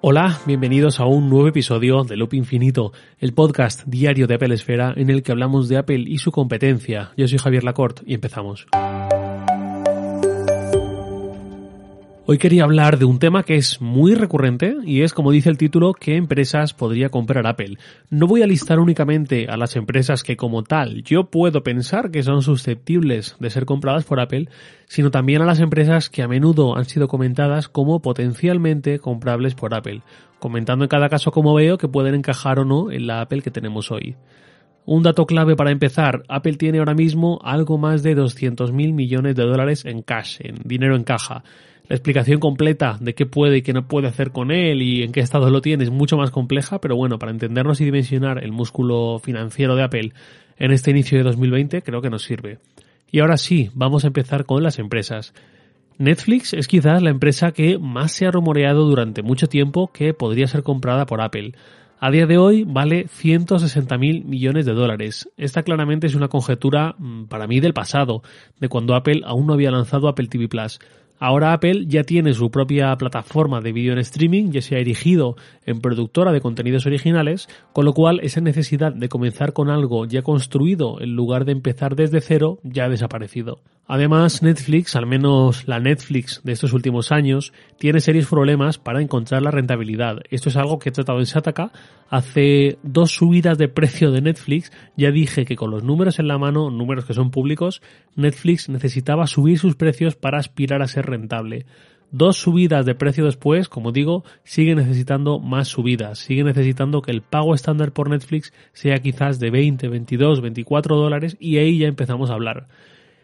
Hola, bienvenidos a un nuevo episodio de Loop Infinito, el podcast diario de Apple Esfera en el que hablamos de Apple y su competencia. Yo soy Javier Lacorte y empezamos. Hoy quería hablar de un tema que es muy recurrente y es, como dice el título, qué empresas podría comprar Apple. No voy a listar únicamente a las empresas que como tal yo puedo pensar que son susceptibles de ser compradas por Apple, sino también a las empresas que a menudo han sido comentadas como potencialmente comprables por Apple, comentando en cada caso como veo que pueden encajar o no en la Apple que tenemos hoy. Un dato clave para empezar, Apple tiene ahora mismo algo más de 200.000 millones de dólares en cash, en dinero en caja. La explicación completa de qué puede y qué no puede hacer con él y en qué estado lo tiene es mucho más compleja, pero bueno, para entendernos y dimensionar el músculo financiero de Apple en este inicio de 2020 creo que nos sirve. Y ahora sí, vamos a empezar con las empresas. Netflix es quizás la empresa que más se ha rumoreado durante mucho tiempo que podría ser comprada por Apple. A día de hoy vale 160.000 millones de dólares. Esta claramente es una conjetura mm, para mí del pasado, de cuando Apple aún no había lanzado Apple TV Plus. Ahora Apple ya tiene su propia plataforma de vídeo en streaming, ya se ha erigido en productora de contenidos originales, con lo cual esa necesidad de comenzar con algo ya construido en lugar de empezar desde cero ya ha desaparecido. Además, Netflix, al menos la Netflix de estos últimos años, tiene serios problemas para encontrar la rentabilidad. Esto es algo que he tratado en Sataka. Hace dos subidas de precio de Netflix ya dije que con los números en la mano, números que son públicos, Netflix necesitaba subir sus precios para aspirar a ser rentable. Dos subidas de precio después, como digo, sigue necesitando más subidas, sigue necesitando que el pago estándar por Netflix sea quizás de 20, 22, 24 dólares y ahí ya empezamos a hablar.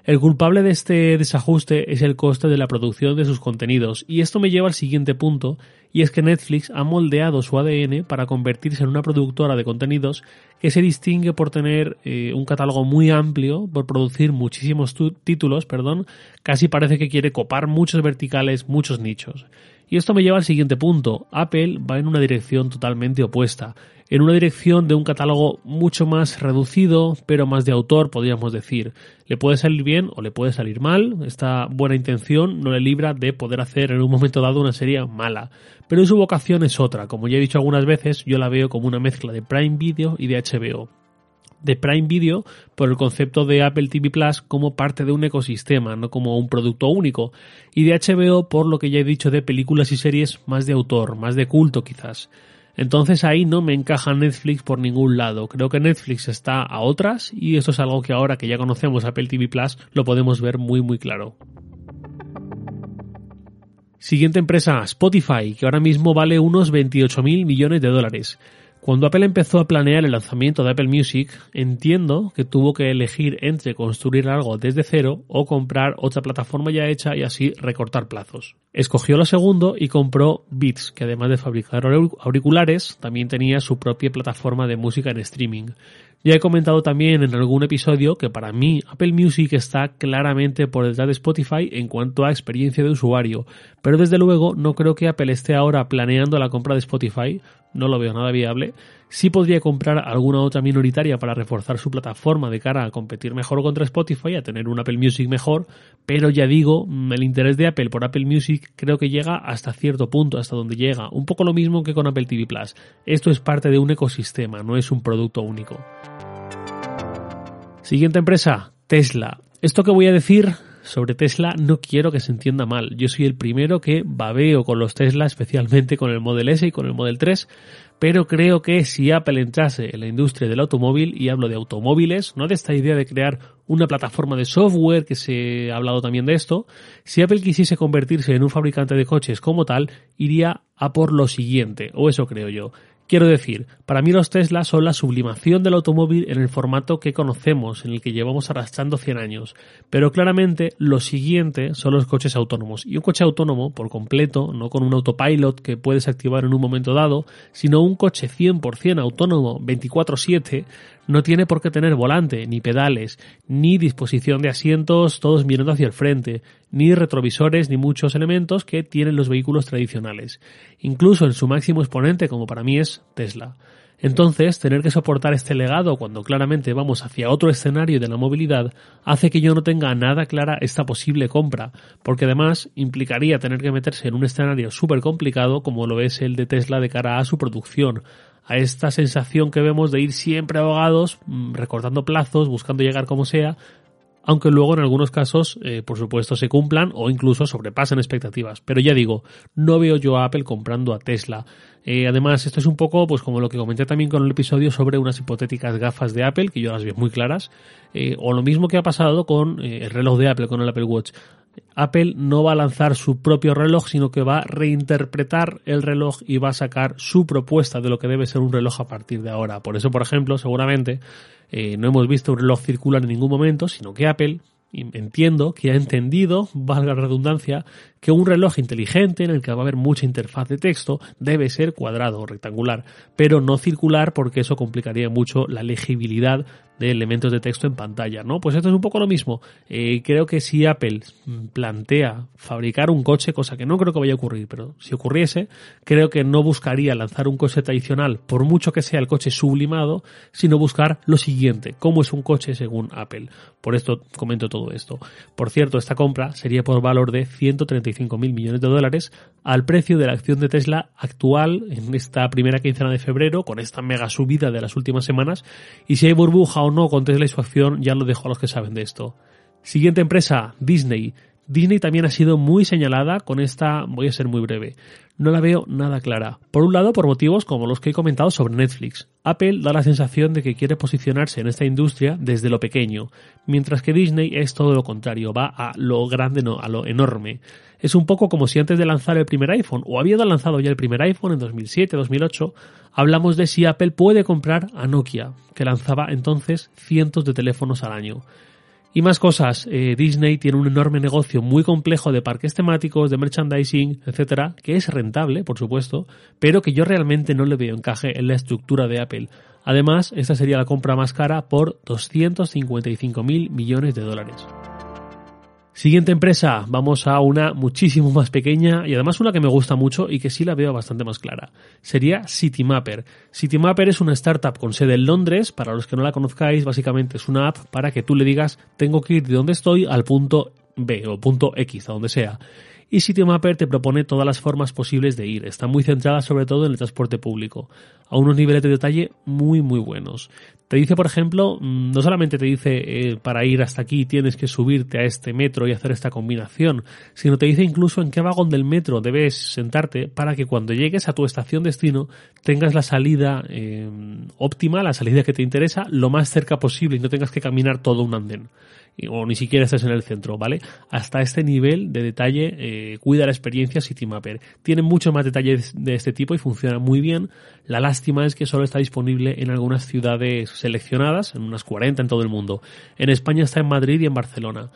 El culpable de este desajuste es el coste de la producción de sus contenidos, y esto me lleva al siguiente punto, y es que Netflix ha moldeado su ADN para convertirse en una productora de contenidos que se distingue por tener eh, un catálogo muy amplio, por producir muchísimos títulos, perdón, casi parece que quiere copar muchos verticales, muchos nichos. Y esto me lleva al siguiente punto. Apple va en una dirección totalmente opuesta. En una dirección de un catálogo mucho más reducido, pero más de autor, podríamos decir. Le puede salir bien o le puede salir mal, esta buena intención no le libra de poder hacer en un momento dado una serie mala, pero su vocación es otra, como ya he dicho algunas veces, yo la veo como una mezcla de Prime Video y de HBO de Prime Video por el concepto de Apple TV Plus como parte de un ecosistema, no como un producto único, y de HBO por lo que ya he dicho de películas y series más de autor, más de culto quizás. Entonces ahí no me encaja Netflix por ningún lado. Creo que Netflix está a otras y esto es algo que ahora que ya conocemos Apple TV Plus lo podemos ver muy muy claro. Siguiente empresa, Spotify, que ahora mismo vale unos 28.000 millones de dólares. Cuando Apple empezó a planear el lanzamiento de Apple Music, entiendo que tuvo que elegir entre construir algo desde cero o comprar otra plataforma ya hecha y así recortar plazos. Escogió lo segundo y compró Beats, que además de fabricar auriculares, también tenía su propia plataforma de música en streaming. Ya he comentado también en algún episodio que para mí Apple Music está claramente por detrás de Spotify en cuanto a experiencia de usuario, pero desde luego no creo que Apple esté ahora planeando la compra de Spotify, no lo veo nada viable. Sí podría comprar alguna otra minoritaria para reforzar su plataforma de cara a competir mejor contra Spotify, a tener un Apple Music mejor, pero ya digo, el interés de Apple por Apple Music creo que llega hasta cierto punto, hasta donde llega, un poco lo mismo que con Apple TV Plus. Esto es parte de un ecosistema, no es un producto único. Siguiente empresa, Tesla. Esto que voy a decir sobre Tesla no quiero que se entienda mal. Yo soy el primero que babeo con los Tesla, especialmente con el Model S y con el Model 3, pero creo que si Apple entrase en la industria del automóvil, y hablo de automóviles, no de esta idea de crear una plataforma de software, que se ha hablado también de esto, si Apple quisiese convertirse en un fabricante de coches como tal, iría a por lo siguiente, o eso creo yo. Quiero decir, para mí los Tesla son la sublimación del automóvil en el formato que conocemos, en el que llevamos arrastrando 100 años. Pero claramente lo siguiente son los coches autónomos. Y un coche autónomo por completo, no con un autopilot que puedes activar en un momento dado, sino un coche 100% autónomo 24/7, no tiene por qué tener volante, ni pedales, ni disposición de asientos todos mirando hacia el frente, ni retrovisores, ni muchos elementos que tienen los vehículos tradicionales. Incluso en su máximo exponente, como para mí es Tesla. Entonces, tener que soportar este legado cuando claramente vamos hacia otro escenario de la movilidad hace que yo no tenga nada clara esta posible compra, porque además implicaría tener que meterse en un escenario súper complicado como lo es el de Tesla de cara a su producción, a esta sensación que vemos de ir siempre abogados, mm, recortando plazos, buscando llegar como sea, aunque luego en algunos casos, eh, por supuesto, se cumplan o incluso sobrepasen expectativas. Pero ya digo, no veo yo a Apple comprando a Tesla. Eh, además, esto es un poco, pues como lo que comenté también con el episodio sobre unas hipotéticas gafas de Apple, que yo las veo muy claras, eh, o lo mismo que ha pasado con el reloj de Apple, con el Apple Watch. Apple no va a lanzar su propio reloj, sino que va a reinterpretar el reloj y va a sacar su propuesta de lo que debe ser un reloj a partir de ahora. Por eso, por ejemplo, seguramente eh, no hemos visto un reloj circular en ningún momento, sino que Apple entiendo que ha entendido, valga la redundancia, que un reloj inteligente en el que va a haber mucha interfaz de texto debe ser cuadrado o rectangular, pero no circular porque eso complicaría mucho la legibilidad de elementos de texto en pantalla, ¿no? Pues esto es un poco lo mismo. Eh, creo que si Apple plantea fabricar un coche, cosa que no creo que vaya a ocurrir, pero si ocurriese, creo que no buscaría lanzar un coche tradicional, por mucho que sea el coche sublimado, sino buscar lo siguiente, cómo es un coche según Apple. Por esto comento todo esto. Por cierto, esta compra sería por valor de 135 mil millones de dólares al precio de la acción de Tesla actual en esta primera quincena de febrero, con esta mega subida de las últimas semanas. Y si hay burbuja o no con Tesla y su acción, ya lo dejo a los que saben de esto. Siguiente empresa, Disney. Disney también ha sido muy señalada con esta, voy a ser muy breve, no la veo nada clara. Por un lado, por motivos como los que he comentado sobre Netflix. Apple da la sensación de que quiere posicionarse en esta industria desde lo pequeño, mientras que Disney es todo lo contrario, va a lo grande, no, a lo enorme. Es un poco como si antes de lanzar el primer iPhone, o habiendo lanzado ya el primer iPhone en 2007, 2008, hablamos de si Apple puede comprar a Nokia, que lanzaba entonces cientos de teléfonos al año. Y más cosas, eh, Disney tiene un enorme negocio muy complejo de parques temáticos, de merchandising, etcétera, que es rentable, por supuesto, pero que yo realmente no le veo encaje en la estructura de Apple. Además, esta sería la compra más cara por 255 mil millones de dólares. Siguiente empresa, vamos a una muchísimo más pequeña y además una que me gusta mucho y que sí la veo bastante más clara. Sería CityMapper. CityMapper es una startup con sede en Londres, para los que no la conozcáis, básicamente es una app para que tú le digas tengo que ir de donde estoy al punto B o punto X, a donde sea y CityMapper te propone todas las formas posibles de ir. Está muy centrada sobre todo en el transporte público, a unos niveles de detalle muy muy buenos. Te dice, por ejemplo, mm, no solamente te dice eh, para ir hasta aquí tienes que subirte a este metro y hacer esta combinación, sino te dice incluso en qué vagón del metro debes sentarte para que cuando llegues a tu estación destino tengas la salida eh, óptima, la salida que te interesa, lo más cerca posible y no tengas que caminar todo un andén o ni siquiera estés en el centro, ¿vale? Hasta este nivel de detalle eh, cuida la experiencia CityMapper. Tiene muchos más detalles de este tipo y funciona muy bien. La lástima es que solo está disponible en algunas ciudades seleccionadas, en unas 40 en todo el mundo. En España está en Madrid y en Barcelona.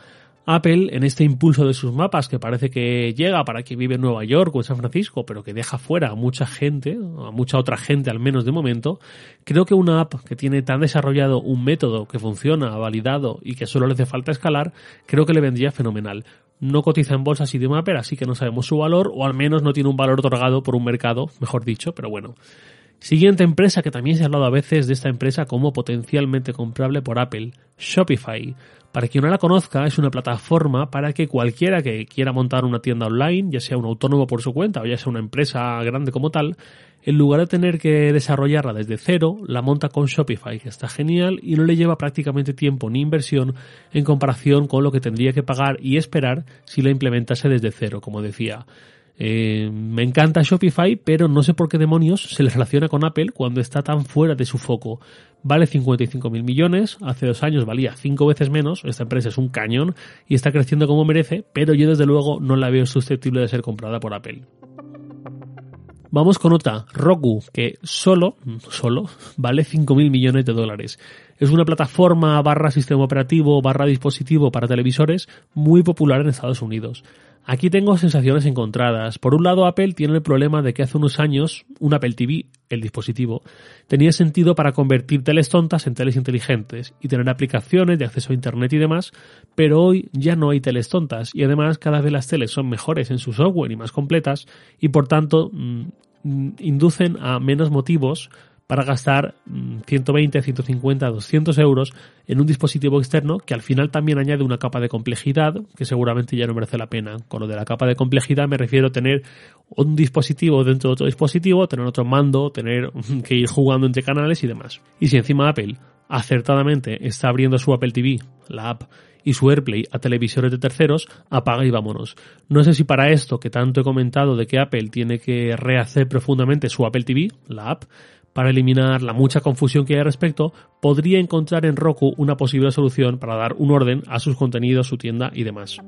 Apple, en este impulso de sus mapas, que parece que llega para que vive en Nueva York o en San Francisco, pero que deja fuera a mucha gente, a mucha otra gente al menos de momento, creo que una app que tiene tan desarrollado un método que funciona, validado y que solo le hace falta escalar, creo que le vendría fenomenal. No cotiza en bolsa Mapper, así que no sabemos su valor, o al menos no tiene un valor otorgado por un mercado, mejor dicho, pero bueno. Siguiente empresa que también se ha hablado a veces de esta empresa como potencialmente comprable por Apple, Shopify. Para quien no la conozca, es una plataforma para que cualquiera que quiera montar una tienda online, ya sea un autónomo por su cuenta o ya sea una empresa grande como tal, en lugar de tener que desarrollarla desde cero, la monta con Shopify, que está genial y no le lleva prácticamente tiempo ni inversión en comparación con lo que tendría que pagar y esperar si la implementase desde cero, como decía. Eh, me encanta Shopify, pero no sé por qué demonios se le relaciona con Apple cuando está tan fuera de su foco. Vale 55 mil millones, hace dos años valía cinco veces menos, esta empresa es un cañón y está creciendo como merece, pero yo desde luego no la veo susceptible de ser comprada por Apple. Vamos con otra, Roku, que solo, solo, vale 5 mil millones de dólares. Es una plataforma barra sistema operativo barra dispositivo para televisores muy popular en Estados Unidos. Aquí tengo sensaciones encontradas. Por un lado, Apple tiene el problema de que hace unos años un Apple TV, el dispositivo, tenía sentido para convertir teles tontas en teles inteligentes y tener aplicaciones de acceso a Internet y demás, pero hoy ya no hay teles tontas y además cada vez las teles son mejores en su software y más completas y por tanto mm, inducen a menos motivos para gastar 120, 150, 200 euros en un dispositivo externo que al final también añade una capa de complejidad que seguramente ya no merece la pena. Con lo de la capa de complejidad me refiero a tener un dispositivo dentro de otro dispositivo, tener otro mando, tener que ir jugando entre canales y demás. Y si encima Apple acertadamente está abriendo su Apple TV, la app, y su AirPlay a televisores de terceros, apaga y vámonos. No sé si para esto que tanto he comentado de que Apple tiene que rehacer profundamente su Apple TV, la app, para eliminar la mucha confusión que hay al respecto, podría encontrar en Roku una posible solución para dar un orden a sus contenidos, su tienda y demás.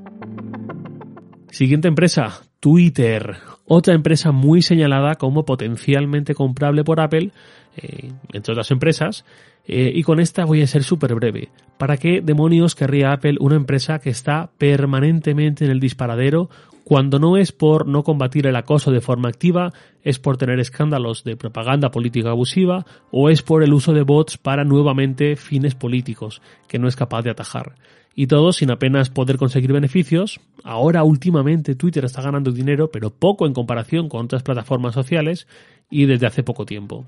Siguiente empresa, Twitter. Otra empresa muy señalada como potencialmente comprable por Apple, eh, entre otras empresas, eh, y con esta voy a ser súper breve. ¿Para qué demonios querría Apple una empresa que está permanentemente en el disparadero cuando no es por no combatir el acoso de forma activa, es por tener escándalos de propaganda política abusiva o es por el uso de bots para nuevamente fines políticos que no es capaz de atajar? Y todo sin apenas poder conseguir beneficios. Ahora últimamente Twitter está ganando dinero, pero poco en comparación con otras plataformas sociales y desde hace poco tiempo.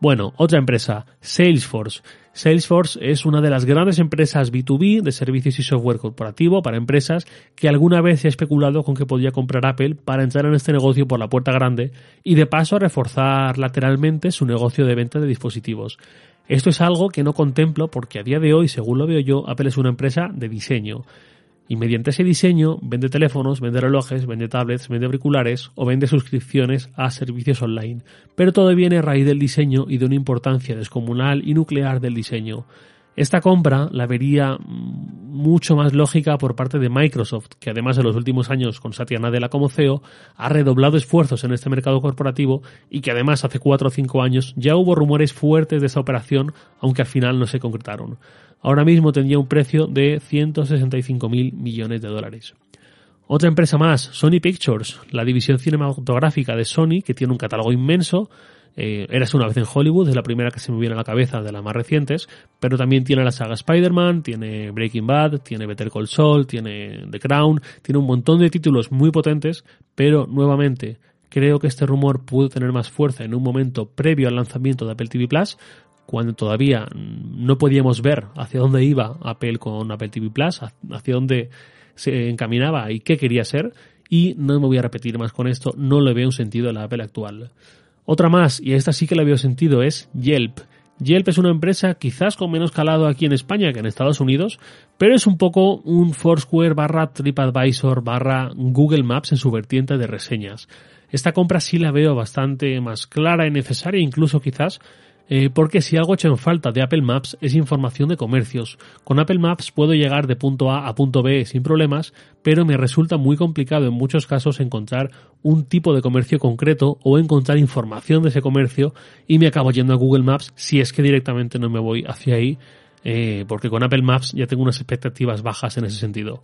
Bueno, otra empresa, Salesforce. Salesforce es una de las grandes empresas B2B de servicios y software corporativo para empresas que alguna vez se ha especulado con que podía comprar Apple para entrar en este negocio por la puerta grande y de paso reforzar lateralmente su negocio de venta de dispositivos. Esto es algo que no contemplo porque a día de hoy, según lo veo yo, Apple es una empresa de diseño y mediante ese diseño vende teléfonos, vende relojes, vende tablets, vende auriculares o vende suscripciones a servicios online. Pero todo viene a raíz del diseño y de una importancia descomunal y nuclear del diseño. Esta compra la vería mucho más lógica por parte de Microsoft, que además en los últimos años con Satya Nadella como CEO ha redoblado esfuerzos en este mercado corporativo y que además hace cuatro o cinco años ya hubo rumores fuertes de esa operación, aunque al final no se concretaron ahora mismo tendría un precio de 165 mil millones de dólares. Otra empresa más, Sony Pictures, la división cinematográfica de Sony, que tiene un catálogo inmenso. Eh, Eras una vez en Hollywood, es la primera que se me viene a la cabeza de las más recientes, pero también tiene la saga Spider-Man, tiene Breaking Bad, tiene Better Call Saul, tiene The Crown, tiene un montón de títulos muy potentes, pero nuevamente creo que este rumor pudo tener más fuerza en un momento previo al lanzamiento de Apple TV Plus, cuando todavía no podíamos ver hacia dónde iba Apple con Apple TV Plus, hacia dónde se encaminaba y qué quería ser, y no me voy a repetir más con esto, no le veo un sentido a la Apple actual. Otra más, y esta sí que le veo sentido, es Yelp. Yelp es una empresa quizás con menos calado aquí en España que en Estados Unidos, pero es un poco un Foursquare barra TripAdvisor barra Google Maps en su vertiente de reseñas. Esta compra sí la veo bastante más clara y necesaria, incluso quizás eh, porque si algo hecho en falta de Apple Maps es información de comercios. Con Apple Maps puedo llegar de punto A a punto B sin problemas, pero me resulta muy complicado en muchos casos encontrar un tipo de comercio concreto o encontrar información de ese comercio y me acabo yendo a Google Maps si es que directamente no me voy hacia ahí, eh, porque con Apple Maps ya tengo unas expectativas bajas en ese sentido.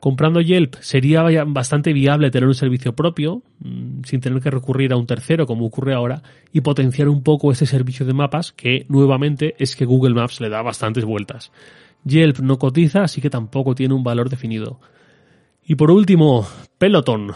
Comprando Yelp sería bastante viable tener un servicio propio, mm, sin tener que recurrir a un tercero como ocurre ahora, y potenciar un poco ese servicio de mapas que nuevamente es que Google Maps le da bastantes vueltas. Yelp no cotiza, así que tampoco tiene un valor definido. Y por último, Peloton,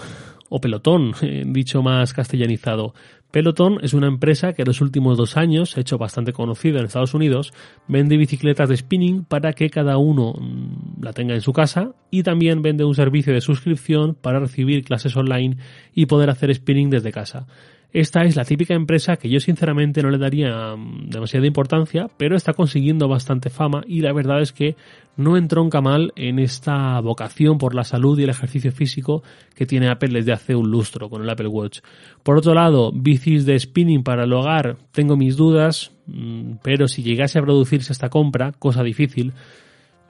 o Pelotón, dicho más castellanizado. Peloton es una empresa que en los últimos dos años se ha hecho bastante conocida en Estados Unidos, vende bicicletas de spinning para que cada uno mm, la tenga en su casa y también vende un servicio de suscripción para recibir clases online y poder hacer spinning desde casa. Esta es la típica empresa que yo sinceramente no le daría mm, demasiada importancia, pero está consiguiendo bastante fama y la verdad es que no entronca mal en esta vocación por la salud y el ejercicio físico que tiene Apple desde hace un lustro con el Apple Watch. Por otro lado, bicis de spinning para el hogar, tengo mis dudas, mm, pero si llegase a producirse esta compra, cosa difícil,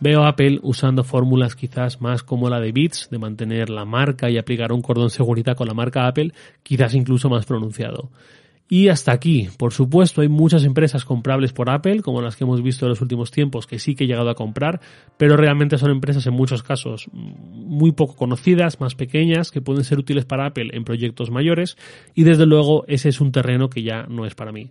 Veo Apple usando fórmulas quizás más como la de Beats, de mantener la marca y aplicar un cordón seguridad con la marca Apple, quizás incluso más pronunciado. Y hasta aquí, por supuesto, hay muchas empresas comprables por Apple, como las que hemos visto en los últimos tiempos, que sí que he llegado a comprar, pero realmente son empresas en muchos casos muy poco conocidas, más pequeñas, que pueden ser útiles para Apple en proyectos mayores, y desde luego ese es un terreno que ya no es para mí.